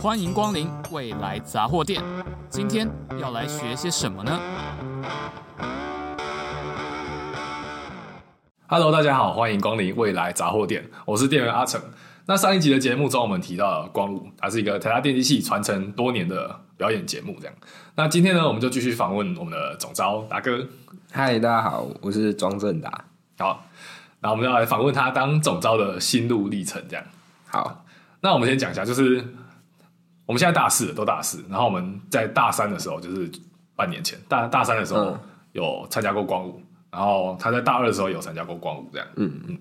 欢迎光临未来杂货店。今天要来学些什么呢？Hello，大家好，欢迎光临未来杂货店，我是店员阿成。那上一集的节目中，我们提到了光武，它是一个台大电机系传承多年的表演节目。这样，那今天呢，我们就继续访问我们的总招达哥。嗨，大家好，我是庄正达。好，那我们要来访问他当总招的心路历程。这样，好，那我们先讲一下，就是。我们现在大四都大四，然后我们在大三的时候，就是半年前大大三的时候有参加过光武，然后他在大二的时候有参加过光武，这样，嗯嗯，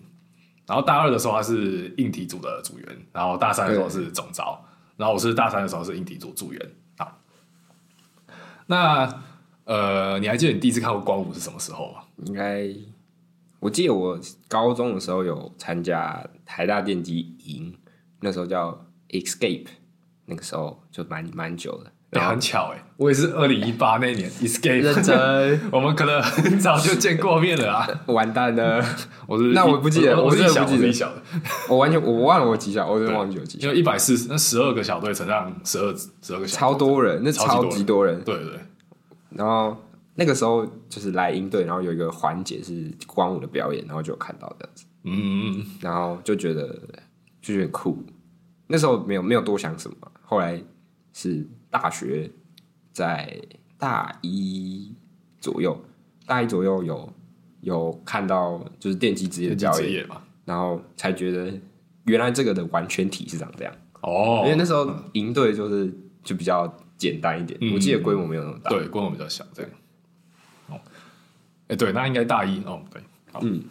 然后大二的时候他是硬体组的组员，然后大三的时候是总招，然后我是大三的时候是硬体组组员。好，那呃，你还记得你第一次看过光武是什么时候吗？应该我记得我高中的时候有参加台大电机营，那时候叫 Escape。那个时候就蛮蛮久了，也、欸、很巧哎、欸，我也是二零一八那年 Escape，认真，我们可能很早就见过面了啊，完蛋了，我是那我不记得，我是小，我是小的，我完全我忘了我几小，我真的忘记我几小，因为一百四十那十二个小队乘上十二十二个小队，超多人，那超级多人，对，对对，然后那个时候就是来营队，然后有一个环节是光武的表演，然后就有看到这样子，嗯，然后就觉得就觉得酷。那时候没有没有多想什么，后来是大学在大一左右，大一左右有有看到就是电机职业的教育嘛，然后才觉得原来这个的完全体是长这样。哦，因为那时候营队就是就比较简单一点，嗯、我记得规模没有那么大，对，规模比较小这样。哦，哎、欸，对，那应该大一哦，对，嗯，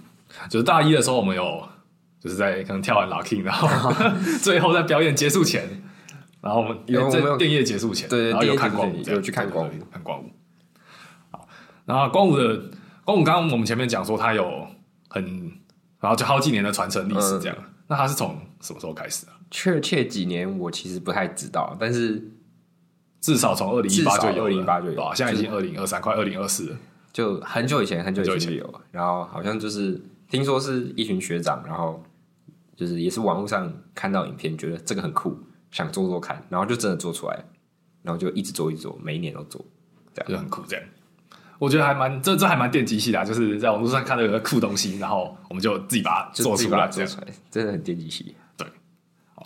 就是大一的时候我们有。就是在可能跳完 locking，然后 最后在表演结束前，然后我们有在电业结束前，对，然后有看光武，有去看光武，看光武。好，然后光武的光武，刚刚我们前面讲说他有很，然后就好几年的传承历史这样。那他是从什么时候开始啊？确切几年我其实不太知道，但是至少从二零一八就有，二零一八就有，现在已经二零二三，快二零二四了，就很久以前，很久以前就有。然后好像就是听说是一群学长，然后。就是也是网络上看到影片，觉得这个很酷，想做做看，然后就真的做出来，然后就一直做一直做，每一年都做，这样就很酷。这样，我觉得还蛮这这还蛮电机系的，就是在网络上看到有个酷东西，然后我们就自己把它做出来，做出来，真的很电机系。对，好，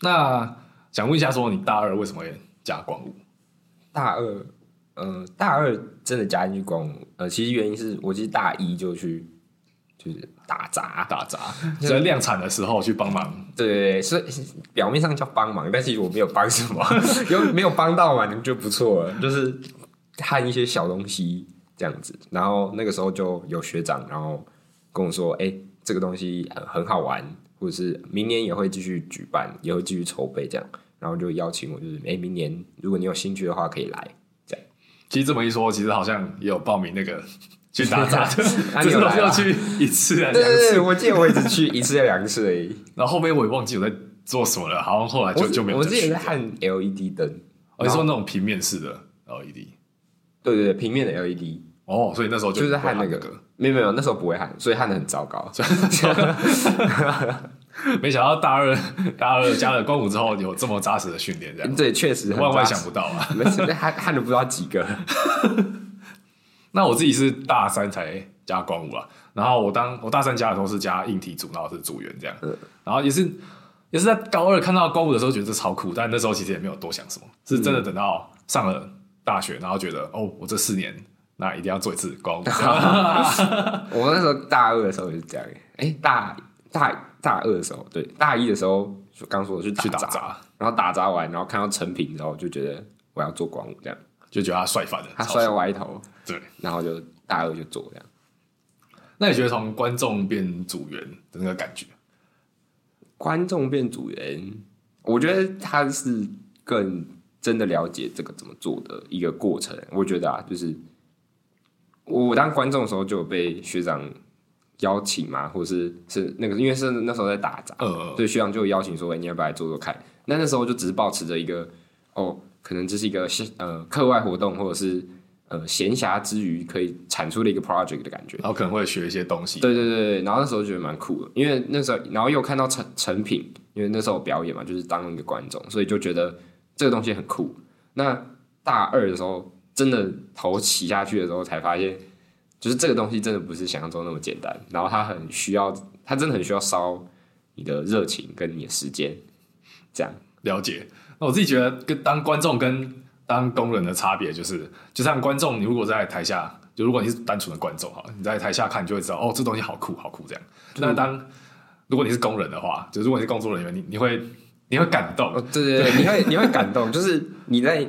那想问一下，说你大二为什么会加光武？大二，嗯、呃，大二真的加进去光武，呃，其实原因是我其实大一就去。就是打杂，打杂，在 量产的时候去帮忙。对所以表面上叫帮忙，但是我没有帮什么，有没有帮到嘛？你就不错了。就是看一些小东西这样子，然后那个时候就有学长，然后跟我说：“哎、欸，这个东西很很好玩，或者是明年也会继续举办，也会继续筹备这样。”然后就邀请我，就是哎、欸，明年如果你有兴趣的话，可以来。这样，其实这么一说，其实好像也有报名那个。去打杂，只是要去一次啊。对对对，我记得我一直去一次要两次而已。然后后面我也忘记我在做什么了，好像后来就就没有。我之前在焊 LED 灯，我是说那种平面式的 LED。对对对，平面的 LED。哦，所以那时候就是在焊那个。没有没有，那时候不会焊，所以焊的很糟糕。没想到大二大二加了光武之后有这么扎实的训练，这样。对，确实万万想不到啊！没事，焊焊了不知道几个。那我自己是大三才加光武啊，然后我当我大三加的时候是加硬体组，然后是组员这样，然后也是也是在高二看到光武的时候觉得这超酷，但那时候其实也没有多想什么，是真的等到上了大学，然后觉得哦，我这四年那一定要做一次光武。我那时候大二的时候也是这样，哎，大大大二的时候，对，大一的时候刚说的去打杂，然后打杂完，然后看到成品，然后就觉得我要做光武这样。就觉得他帅翻了，他帅歪头，对，然后就大二就做这样。那你觉得从观众变组员的那个感觉？观众变组员，我觉得他是更真的了解这个怎么做的一个过程。我觉得啊，就是我当观众的时候就有被学长邀请嘛，或者是是那个，因为是那时候在打杂，嗯，所以学长就邀请说：“哎，你要不要来做做看？”那那时候就只是保持着一个哦。可能这是一个呃课外活动，或者是呃闲暇之余可以产出的一个 project 的感觉。然后可能会学一些东西。对对对对，然后那时候觉得蛮酷的，因为那时候然后又看到成成品，因为那时候表演嘛，就是当一个观众，所以就觉得这个东西很酷。那大二的时候，真的头起下去的时候，才发现，就是这个东西真的不是想象中那么简单，然后它很需要，它真的很需要烧你的热情跟你的时间，这样了解。那我自己觉得，跟当观众跟当工人的差别就是，就像观众，你如果在台下，就如果你是单纯的观众哈，你在台下看，你就会知道，哦，这东西好酷，好酷这样。那当如果你是工人的话，就如果你是工作人员，你你会你会感动，哦、对对对，对你会你会感动，就是你在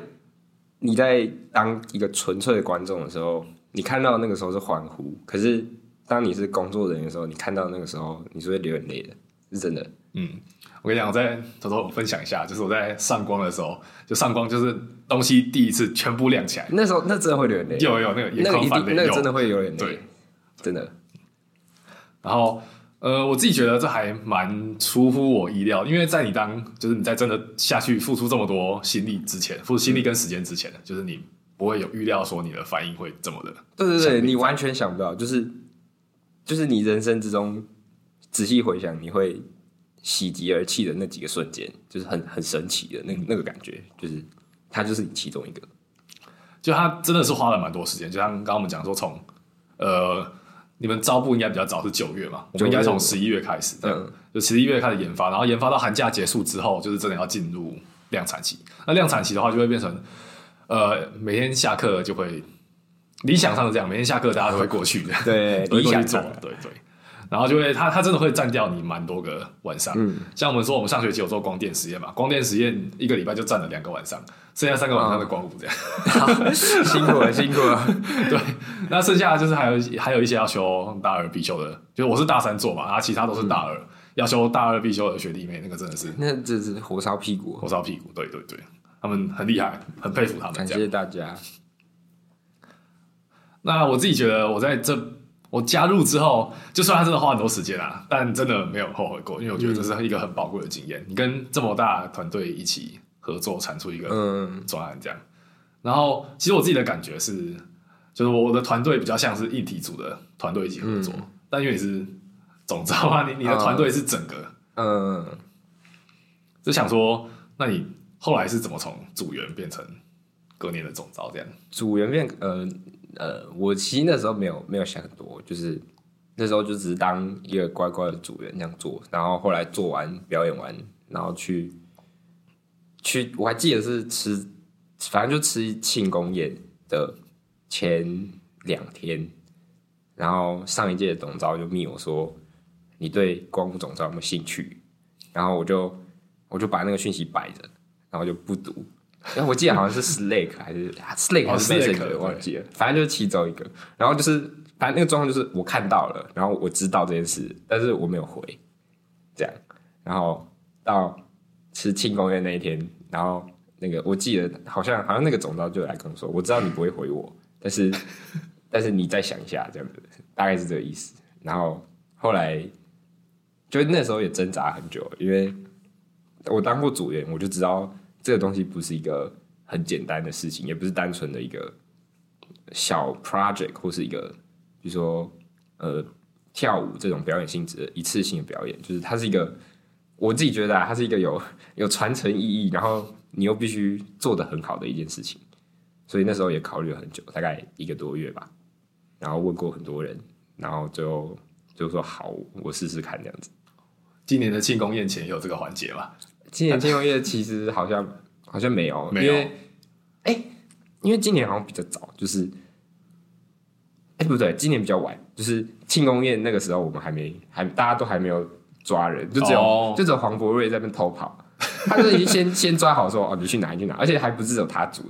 你在当一个纯粹的观众的时候，你看到那个时候是欢呼，可是当你是工作人员的时候，你看到那个时候你是会流眼泪的，是真的，嗯。我跟你讲，我在偷偷分享一下，就是我在上光的时候，就上光就是东西第一次全部亮起来，那时候那真的会流眼泪，有有那个那个一定那个真的会有眼泪，对，真的。然后呃，我自己觉得这还蛮出乎我意料，因为在你当就是你在真的下去付出这么多心力之前，付出心力跟时间之前，嗯、就是你不会有预料说你的反应会这么的，对对对，你完全想不到，就是就是你人生之中仔细回想，你会。喜极而泣的那几个瞬间，就是很很神奇的那那个感觉，就是他就是你其中一个，就他真的是花了蛮多时间，就像刚刚我们讲说，从呃你们招募应该比较早是九月嘛，我们应该从十一月开始，嗯，就十一月开始研发，然后研发到寒假结束之后，就是真的要进入量产期。那量产期的话，就会变成呃每天下课就会理想上是这样，每天下课大家都会过去的，对，理想做，对对。然后就会，他他真的会占掉你蛮多个晚上。嗯，像我们说，我们上学期有做光电实验嘛，光电实验一个礼拜就占了两个晚上，剩下三个晚上的光谱这样。辛苦了，辛苦了。对，那剩下的就是还有还有一些要修大二必修的，就是我是大三做嘛，然后其他都是大二、嗯、要修大二必修的学弟妹，那个真的是，那这是火烧屁股，火烧屁股。对对对，他们很厉害，很佩服他们。感谢大家。那我自己觉得，我在这。我加入之后，就算他真的花很多时间啊，但真的没有后悔过，因为我觉得这是一个很宝贵的经验。嗯、你跟这么大团队一起合作，产出一个专案这样。嗯、然后，其实我自己的感觉是，就是我的团队比较像是硬体组的团队一起合作，嗯、但因为你是总招啊，你你的团队是整个，嗯，就想说，那你后来是怎么从组员变成隔年的总招这样？组员变，呃。呃，我其实那时候没有没有想很多，就是那时候就只是当一个乖乖的组员这样做，然后后来做完表演完，然后去去，我还记得是吃，反正就吃庆功宴的前两天，然后上一届的总召就密我说，你对光谱总召有没有兴趣？然后我就我就把那个讯息摆着，然后就不读。然后我记得好像是 Slake 还是 Slake 还是 Messenger，忘记了，反正就是其中一个。然后就是反正那个状况就是我看到了，然后我知道这件事，但是我没有回，这样。然后到吃庆功宴那一天，然后那个我记得好像好像那个总招就来跟我说，我知道你不会回我，但是 但是你再想一下，这样子大概是这个意思。然后后来就那时候也挣扎很久，因为我当过组员，我就知道。这个东西不是一个很简单的事情，也不是单纯的一个小 project 或是一个，比如说呃跳舞这种表演性质的一次性的表演，就是它是一个我自己觉得啊，它是一个有 有传承意义，然后你又必须做得很好的一件事情。所以那时候也考虑了很久，大概一个多月吧，然后问过很多人，然后最后就说好，我试试看这样子。今年的庆功宴前有这个环节吗？今年庆功宴其实好像 好像没有，没有，因为哎、欸，因为今年好像比较早，就是哎、欸、不对，今年比较晚，就是庆功宴那个时候我们还没还大家都还没有抓人，就只有、哦、就只有黄博瑞在那边偷跑，他就已经先先抓好说哦，你去哪你去哪，而且还不是只有他组，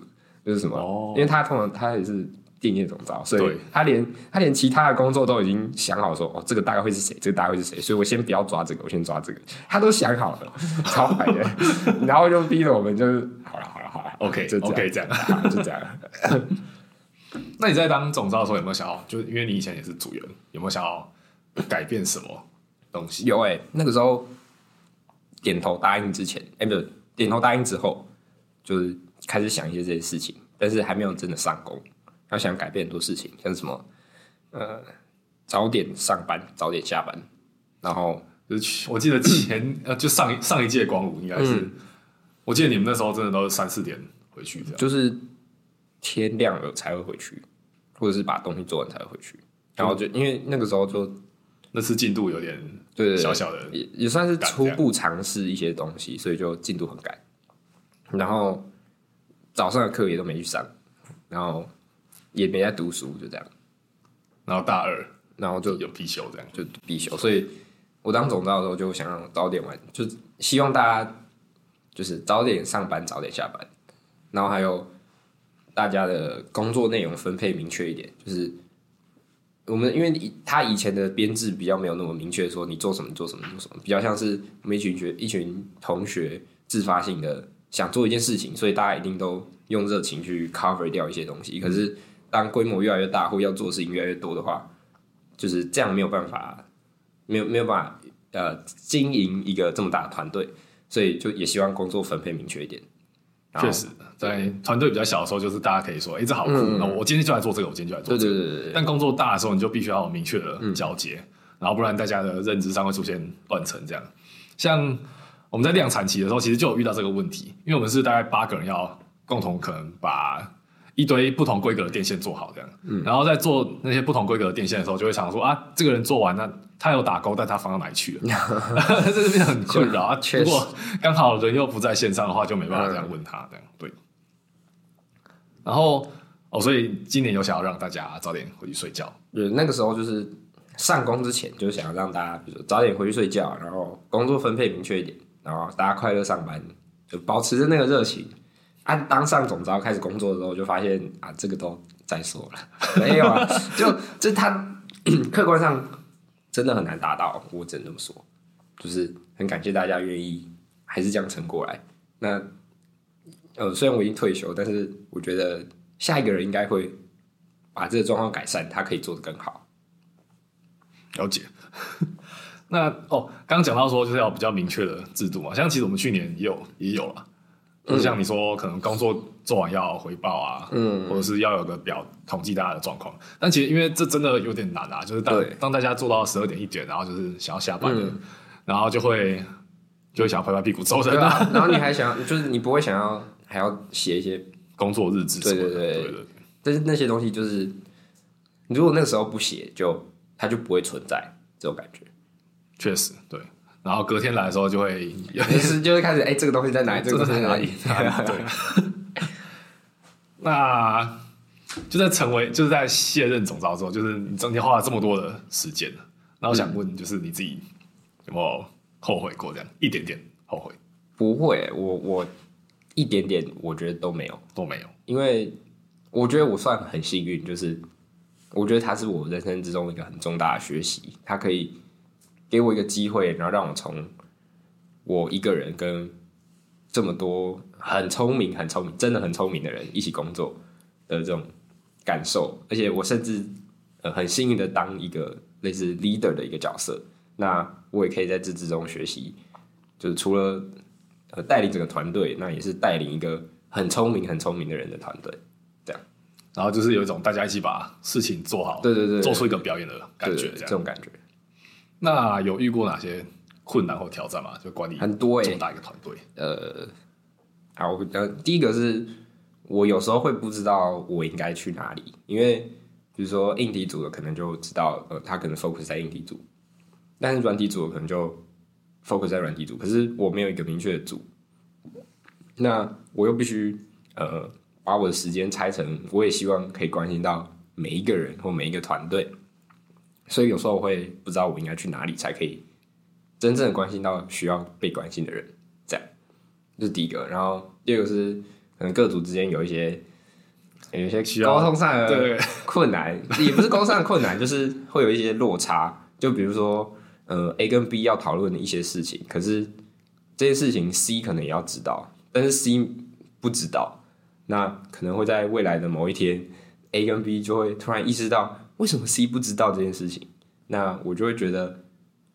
就是什么，哦、因为他通常他也是。电业总招，所以他连他连其他的工作都已经想好说，哦，这个大概会是谁，这个大概会是谁，所以我先不要抓这个，我先抓这个，他都想好了，超坏的，然后就逼着我们就是好了好了好了，OK 就 OK 这样，就这样。那你在当总招的时候有没有想要，就因为你以前也是组员，有没有想要改变什么东西？有哎、欸，那个时候点头答应之前，哎、欸，不是点头答应之后，就是开始想一些这些事情，但是还没有真的上工。他想改变很多事情，像什么呃早点上班，早点下班，然后就是 我记得前呃就上一上一届光武应该是、嗯，我记得你们那时候真的都是三四点回去这样，就是天亮了才会回去，或者是把东西做完才会回去，然后就因为那个时候就那次进度有点对小小的也也算是初步尝试一些东西，所以就进度很赶，然后早上的课也都没去上，然后。也没在读书，就这样。然后大二，然后就有必修，这样就必修。所以我当总招的时候，就想要早点完，就希望大家就是早点上班，早点下班。然后还有大家的工作内容分配明确一点，就是我们因为他以前的编制比较没有那么明确，说你做什么做什么做什么，比较像是我们一群学一群同学自发性的想做一件事情，所以大家一定都用热情去 cover 掉一些东西。可是当规模越来越大，或要做的事情越来越多的话，就是这样没有办法，没有没有办法呃经营一个这么大的团队，所以就也希望工作分配明确一点。确实，在团队比较小的时候，就是大家可以说，哎、欸，这好酷，那、嗯、我今天就来做这个，我今天就来做这个。对对对对。但工作大的时候，你就必须要有明确的交接、嗯，然后不然大家的认知上会出现断层。这样，像我们在量产期的时候，其实就有遇到这个问题，因为我们是大概八个人要共同可能把。一堆不同规格的电线做好这样，嗯，然后在做那些不同规格的电线的时候，就会想说啊，这个人做完那他有打勾，但他放到哪里去了？这是变得很困扰啊。如果刚好人又不在线上的话，就没办法这样问他这样。对。然后哦，所以今年有想要让大家早点回去睡觉。对，那个时候就是上工之前，就想要让大家，比如说早点回去睡觉，然后工作分配明确一点，然后大家快乐上班，就保持着那个热情。按当上总召开始工作的时候，就发现啊，这个都再说了，没有啊，就就他客观上真的很难达到，我只能这么说，就是很感谢大家愿意还是这样撑过来。那呃，虽然我已经退休，但是我觉得下一个人应该会把这个状况改善，他可以做得更好。了解。那哦，刚刚讲到说就是要比较明确的制度嘛，像其实我们去年也有也有了。就像你说，可能工作做完要回报啊，嗯，或者是要有个表统计大家的状况。但其实因为这真的有点难啊，就是当当大家做到十二点一点，然后就是想要下班了，嗯，然后就会就会想要拍拍屁股走人啊。然后你还想，就是你不会想要还要写一些工作日志对对对，对对对。但是那些东西就是，如果那个时候不写，就它就不会存在这种感觉。确实，对。然后隔天来的时候就会，有一次就会开始，哎，这个东西在哪里？这个东西在哪里？对。那就在成为，就是在卸任总召之后，就是你整天花了这么多的时间，那我想问，就是你自己有没有后悔过？这样一点点后悔？不会，我我一点点，我觉得都没有，都没有。因为我觉得我算很幸运，就是我觉得它是我人生之中一个很重大的学习，它可以。给我一个机会，然后让我从我一个人跟这么多很聪明、很聪明、真的很聪明的人一起工作的这种感受，而且我甚至呃很幸运的当一个类似 leader 的一个角色，那我也可以在这之中学习，就是除了呃带领整个团队，那也是带领一个很聪明、很聪明的人的团队，这样，然后就是有一种大家一起把事情做好，对对对，做出一个表演的感觉，这种感觉。那有遇过哪些困难或挑战吗？就管理很多这么大一个团队。呃，好，呃，第一个是我有时候会不知道我应该去哪里，因为比如说硬体组的可能就知道，呃，他可能 focus 在硬体组，但是软体组的可能就 focus 在软体组，可是我没有一个明确的组，那我又必须呃把我的时间拆成，我也希望可以关心到每一个人或每一个团队。所以有时候我会不知道我应该去哪里才可以真正的关心到需要被关心的人，这样这是第一个。然后第二个是可能各组之间有一些有一些沟通上的 困难，也不是沟通上的困难，就是会有一些落差。就比如说，呃，A 跟 B 要讨论的一些事情，可是这些事情 C 可能也要知道，但是 C 不知道。那可能会在未来的某一天，A 跟 B 就会突然意识到。为什么 C 不知道这件事情？那我就会觉得，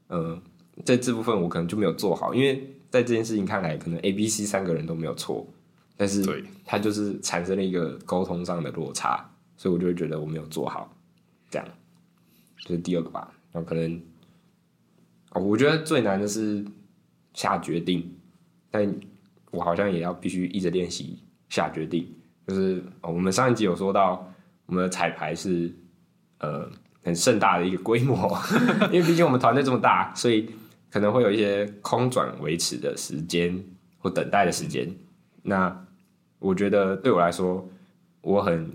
嗯、呃，在这部分我可能就没有做好，因为在这件事情看来，可能 A、B、C 三个人都没有错，但是对，它就是产生了一个沟通上的落差，所以我就会觉得我没有做好，这样，这、就是第二个吧。然后可能，哦，我觉得最难的是下决定，但我好像也要必须一直练习下决定。就是、哦、我们上一集有说到，我们的彩排是呃很盛大的一个规模，因为毕竟我们团队这么大，所以可能会有一些空转维持的时间或等待的时间。那我觉得对我来说，我很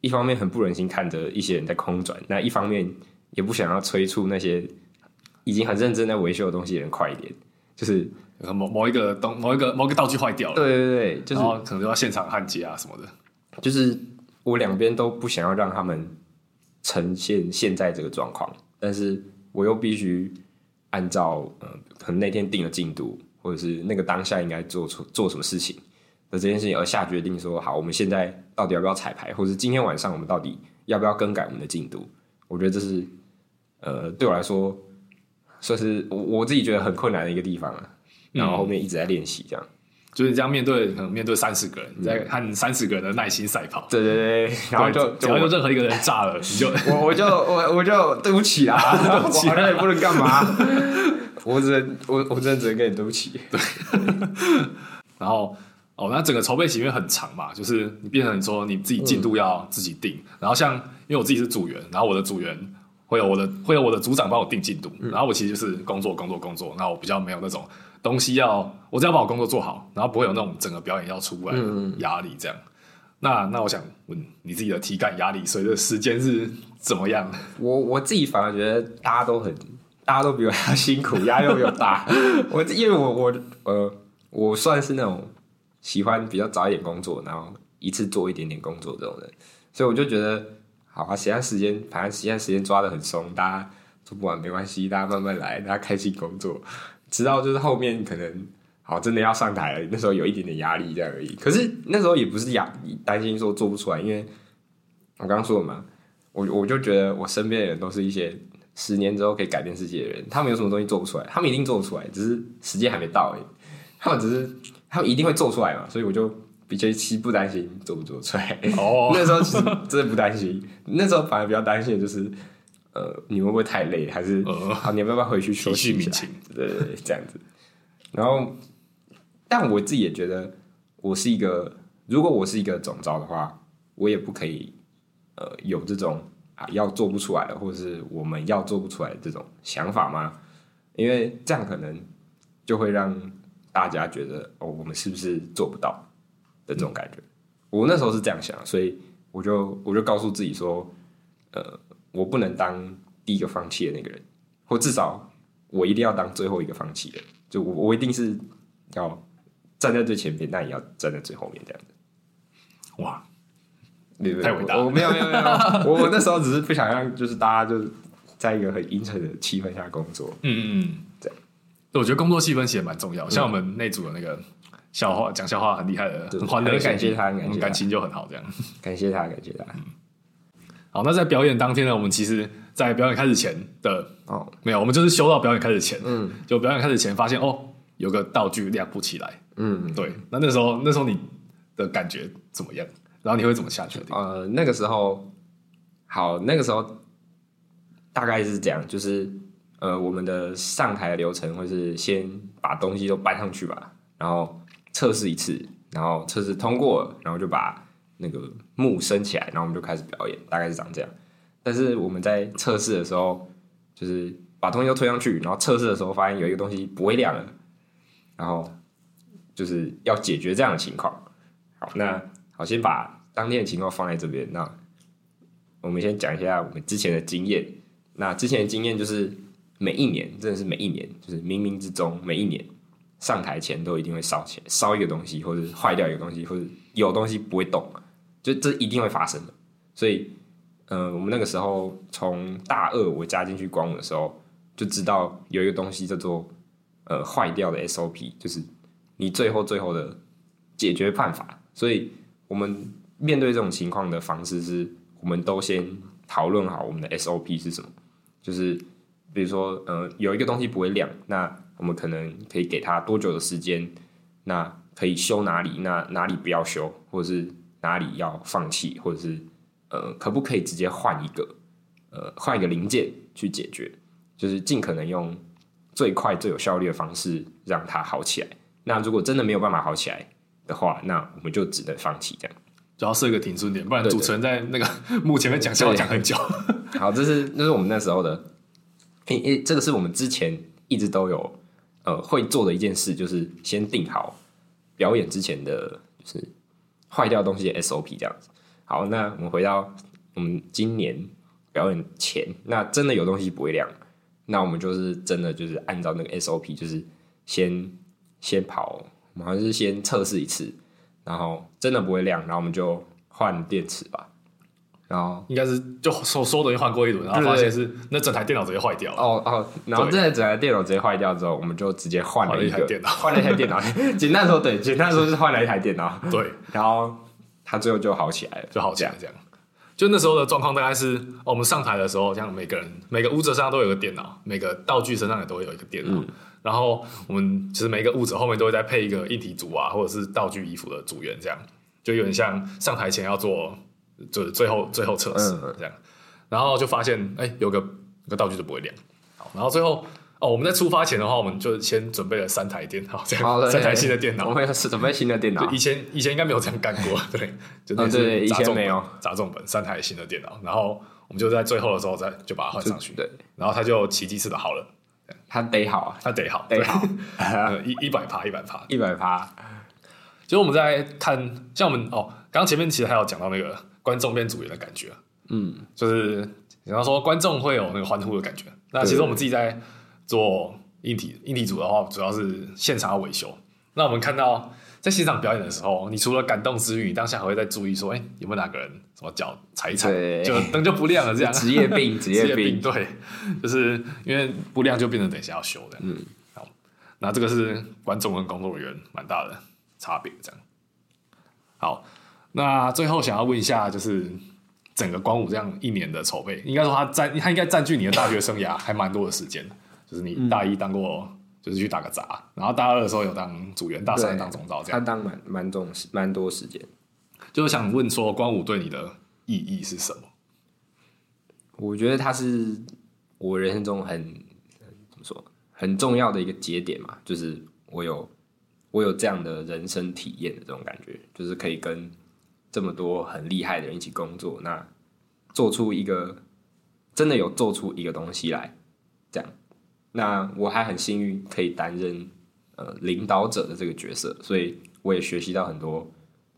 一方面很不忍心看着一些人在空转，那一方面。也不想要催促那些已经很认真在维修的东西的人快一点，就是某某一个东某一个某一个道具坏掉了，对对对，就是可能就要现场焊接啊什么的。就是我两边都不想要让他们呈现现在这个状况，但是我又必须按照呃可能那天定的进度，或者是那个当下应该做出做什么事情的这件事情而下决定说好，我们现在到底要不要彩排，或者是今天晚上我们到底要不要更改我们的进度？我觉得这是。呃，对我来说，算是我我自己觉得很困难的一个地方啊。然后后面一直在练习，这样、嗯、就是这样面对，可能面对三十个人，你在看三十个人的耐心赛跑。对对对，然后就只要有任何一个人炸了，你就 我我就我我就对不起啊，对不起啊，我好像也不能干嘛。我只能我我真的只能跟你对不起。对。然后哦，那整个筹备期因为很长嘛，就是你变成说你自己进度要自己定。嗯、然后像因为我自己是组员，然后我的组员。会有我的会有我的组长帮我定进度，嗯、然后我其实就是工作工作工作，然后我比较没有那种东西要，我只要把我工作做好，然后不会有那种整个表演要出来的压力这样。嗯、那那我想问你自己的体感压力随着时间是怎么样？我我自己反而觉得大家都很，大家都比我还要辛苦，压力都比我大。我因为我我呃我算是那种喜欢比较早一点工作，然后一次做一点点工作这种人，所以我就觉得。好啊，现在时间，反正现在时间抓的很松，大家做不完没关系，大家慢慢来，大家开心工作，直到就是后面可能好真的要上台了，那时候有一点点压力这样而已。可是那时候也不是压担心说做不出来，因为我刚刚说了嘛，我我就觉得我身边的人都是一些十年之后可以改变世界的人，他们有什么东西做不出来，他们一定做得出来，只是时间还没到而已。他们只是他们一定会做出来嘛，所以我就。比较其实不担心做不做出来哦，那时候其实真的不担心，那时候反而比较担心的就是，呃，你会不会太累，还是、呃、好，你要不要回去休息一下？对对对，这样子。然后，但我自己也觉得，我是一个，如果我是一个总招的话，我也不可以，呃，有这种啊要做不出来的，或者是我们要做不出来的这种想法吗？因为这样可能就会让大家觉得，哦，我们是不是做不到？的这种感觉，嗯、我那时候是这样想，所以我就我就告诉自己说，呃，我不能当第一个放弃的那个人，或至少我一定要当最后一个放弃的。就我我一定是要站在最前面，但也要站在最后面这样子。哇，对对对，太伟大了！我没有没有没有，我我那时候只是不想让就是大家就是在一个很阴沉的气氛下工作。嗯嗯嗯，这样。我觉得工作气氛其实蛮重要，像我们那组的那个。笑话讲笑话很厉害的，很欢乐，感谢他，感谢感情就很好，这样。感谢他，感谢他。嗯、好，那在表演当天呢，我们其实，在表演开始前的哦，没有，我们就是修到表演开始前，嗯，就表演开始前发现哦，有个道具亮不起来，嗯，对。那那时候，那时候你的感觉怎么样？然后你会怎么下决定？呃，那个时候，好，那个时候大概是这样，就是呃，我们的上台的流程会是先把东西都搬上去吧，然后。测试一次，然后测试通过，然后就把那个幕升起来，然后我们就开始表演，大概是长这样。但是我们在测试的时候，就是把东西都推上去，然后测试的时候发现有一个东西不会亮了，然后就是要解决这样的情况。好，那好，先把当天的情况放在这边。那我们先讲一下我们之前的经验。那之前的经验就是每一年，真的是每一年，就是冥冥之中每一年。上台前都一定会烧钱，烧一个东西，或者坏掉一个东西，或者有东西不会动，就这一定会发生的。所以，呃，我们那个时候从大二我加进去光舞的时候，就知道有一个东西叫做呃坏掉的 SOP，就是你最后最后的解决办法。所以我们面对这种情况的方式是，我们都先讨论好我们的 SOP 是什么，就是比如说，呃，有一个东西不会亮，那我们可能可以给他多久的时间？那可以修哪里？那哪里不要修，或者是哪里要放弃，或者是呃，可不可以直接换一个，呃，换一个零件去解决，就是尽可能用最快最有效率的方式让它好起来。那如果真的没有办法好起来的话，那我们就只能放弃这样。主要设个停损点，不然主持人在那个 幕前面讲笑话讲很久。好，这是那是我们那时候的，诶诶，这个是我们之前一直都有呃会做的一件事，就是先定好表演之前的就是坏掉东西的 SOP 这样子。好，那我们回到我们今年表演前，那真的有东西不会亮，那我们就是真的就是按照那个 SOP，就是先先跑，我们好像是先测试一次。然后真的不会亮，然后我们就换电池吧。然后应该是就所说的换过一轮，然后发现是那整台电脑直接坏掉了。哦哦，然后这台整台电脑直接坏掉之后，我们就直接换了一台电脑，换了一台电脑。简单说，对，简单说是换了一台电脑。对，然后它最后就好起来了，就好起来这样。就那时候的状况大概是，我们上台的时候，像每个人每个舞者身上都有个电脑，每个道具身上也都会有一个电脑。嗯然后我们其实每个舞者后面都会再配一个一体组啊，或者是道具衣服的组员，这样就有点像上台前要做就是最后最后测试这样。嗯、然后就发现哎，有个有个道具就不会亮。好，然后最后哦，我们在出发前的话，我们就先准备了三台电脑，这样三台新的电脑。我们是准备新的电脑。以前以前应该没有这样干过，对，就那是砸重本，砸重本三台新的电脑。然后我们就在最后的时候再就把它换上去，对。然后它就奇迹似的好了。它得好啊，他得好，得好，一一百趴，一百趴，一百趴。其实我们在看，像我们哦，刚刚前面其实还有讲到那个观众变组员的感觉，嗯，就是比方说观众会有那个欢呼的感觉。那其实我们自己在做硬体硬体组的话，主要是现场要维修。那我们看到。在现场表演的时候，你除了感动之余，你当下还会在注意说，哎、欸，有没有哪个人什么脚踩一踩，就灯就不亮了？这样 职业病，职业病，对，就是因为不亮就变成等一下要修的。嗯，好，那这个是观众跟工作人员蛮大的差别，这样。好，那最后想要问一下，就是整个光武这样一年的筹备，应该说他占，他应该占据你的大学生涯还蛮多的时间，就是你大一当过。嗯就是去打个杂，然后大二的时候有当组员，大三当总召，这样。他当蛮蛮重蛮多时间。就是想问说，光武对你的意义是什么？我觉得他是我人生中很怎么说很重要的一个节点嘛，就是我有我有这样的人生体验的这种感觉，就是可以跟这么多很厉害的人一起工作，那做出一个真的有做出一个东西来，这样。那我还很幸运可以担任呃领导者的这个角色，所以我也学习到很多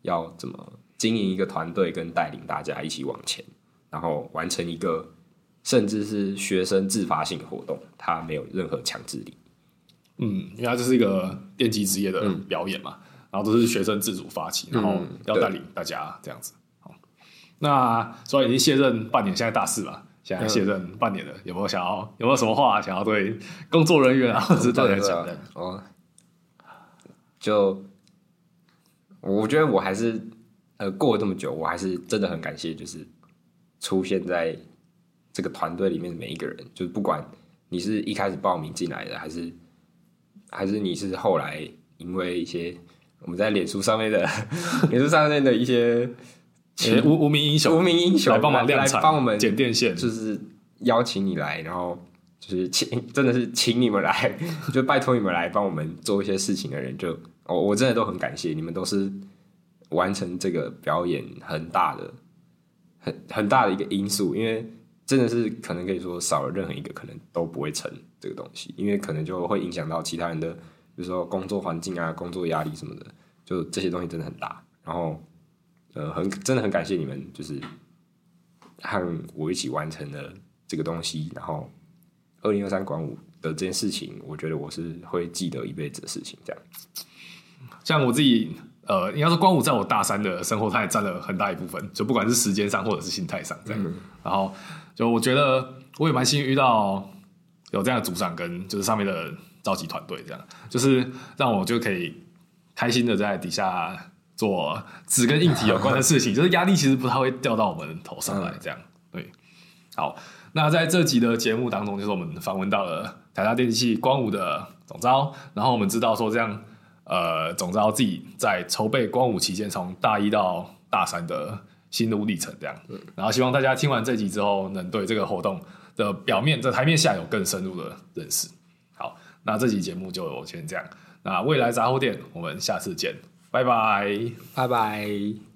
要怎么经营一个团队，跟带领大家一起往前，然后完成一个甚至是学生自发性的活动，它没有任何强制力。嗯，因为它就是一个电机职业的表演嘛，嗯、然后都是学生自主发起，然后要带领大家这样子。好、嗯，那所以已经卸任半年，现在大四嘛。现在卸任半年了，有没有想要有没有什么话想要对工作人员啊，或者是大家讲的？哦，就我觉得我还是呃过了这么久，我还是真的很感谢，就是出现在这个团队里面的每一个人，就是不管你是一开始报名进来的，还是还是你是后来因为一些我们在脸书上面的 脸书上面的一些。无无名英雄，无名英雄来帮忙量产，帮我们剪电线，就是邀请你来，然后就是请，真的是请你们来，就拜托你们来帮我们做一些事情的人，就我我真的都很感谢你们，都是完成这个表演很大的、很很大的一个因素，因为真的是可能可以说少了任何一个，可能都不会成这个东西，因为可能就会影响到其他人的，比如说工作环境啊、工作压力什么的，就这些东西真的很大，然后。呃，很真的很感谢你们，就是和我一起完成了这个东西。然后，二零二三管舞的这件事情，我觉得我是会记得一辈子的事情。这样，像我自己，呃，应该说光舞在我大三的生活，它也占了很大一部分。就不管是时间上，或者是心态上，这样。嗯、然后，就我觉得我也蛮幸运遇到有这样的组长跟就是上面的召集团队，这样就是让我就可以开心的在底下。做只跟硬体有关的事情，就是压力其实不太会掉到我们头上来，这样对。好，那在这集的节目当中，就是我们访问到了台大电机系光武的总招，然后我们知道说这样，呃，总招自己在筹备光武期间，从大一到大三的心路历程这样。然后希望大家听完这集之后，能对这个活动的表面的台面下有更深入的认识。那这期节目就先这样。那未来杂货店，我们下次见，拜拜，拜拜。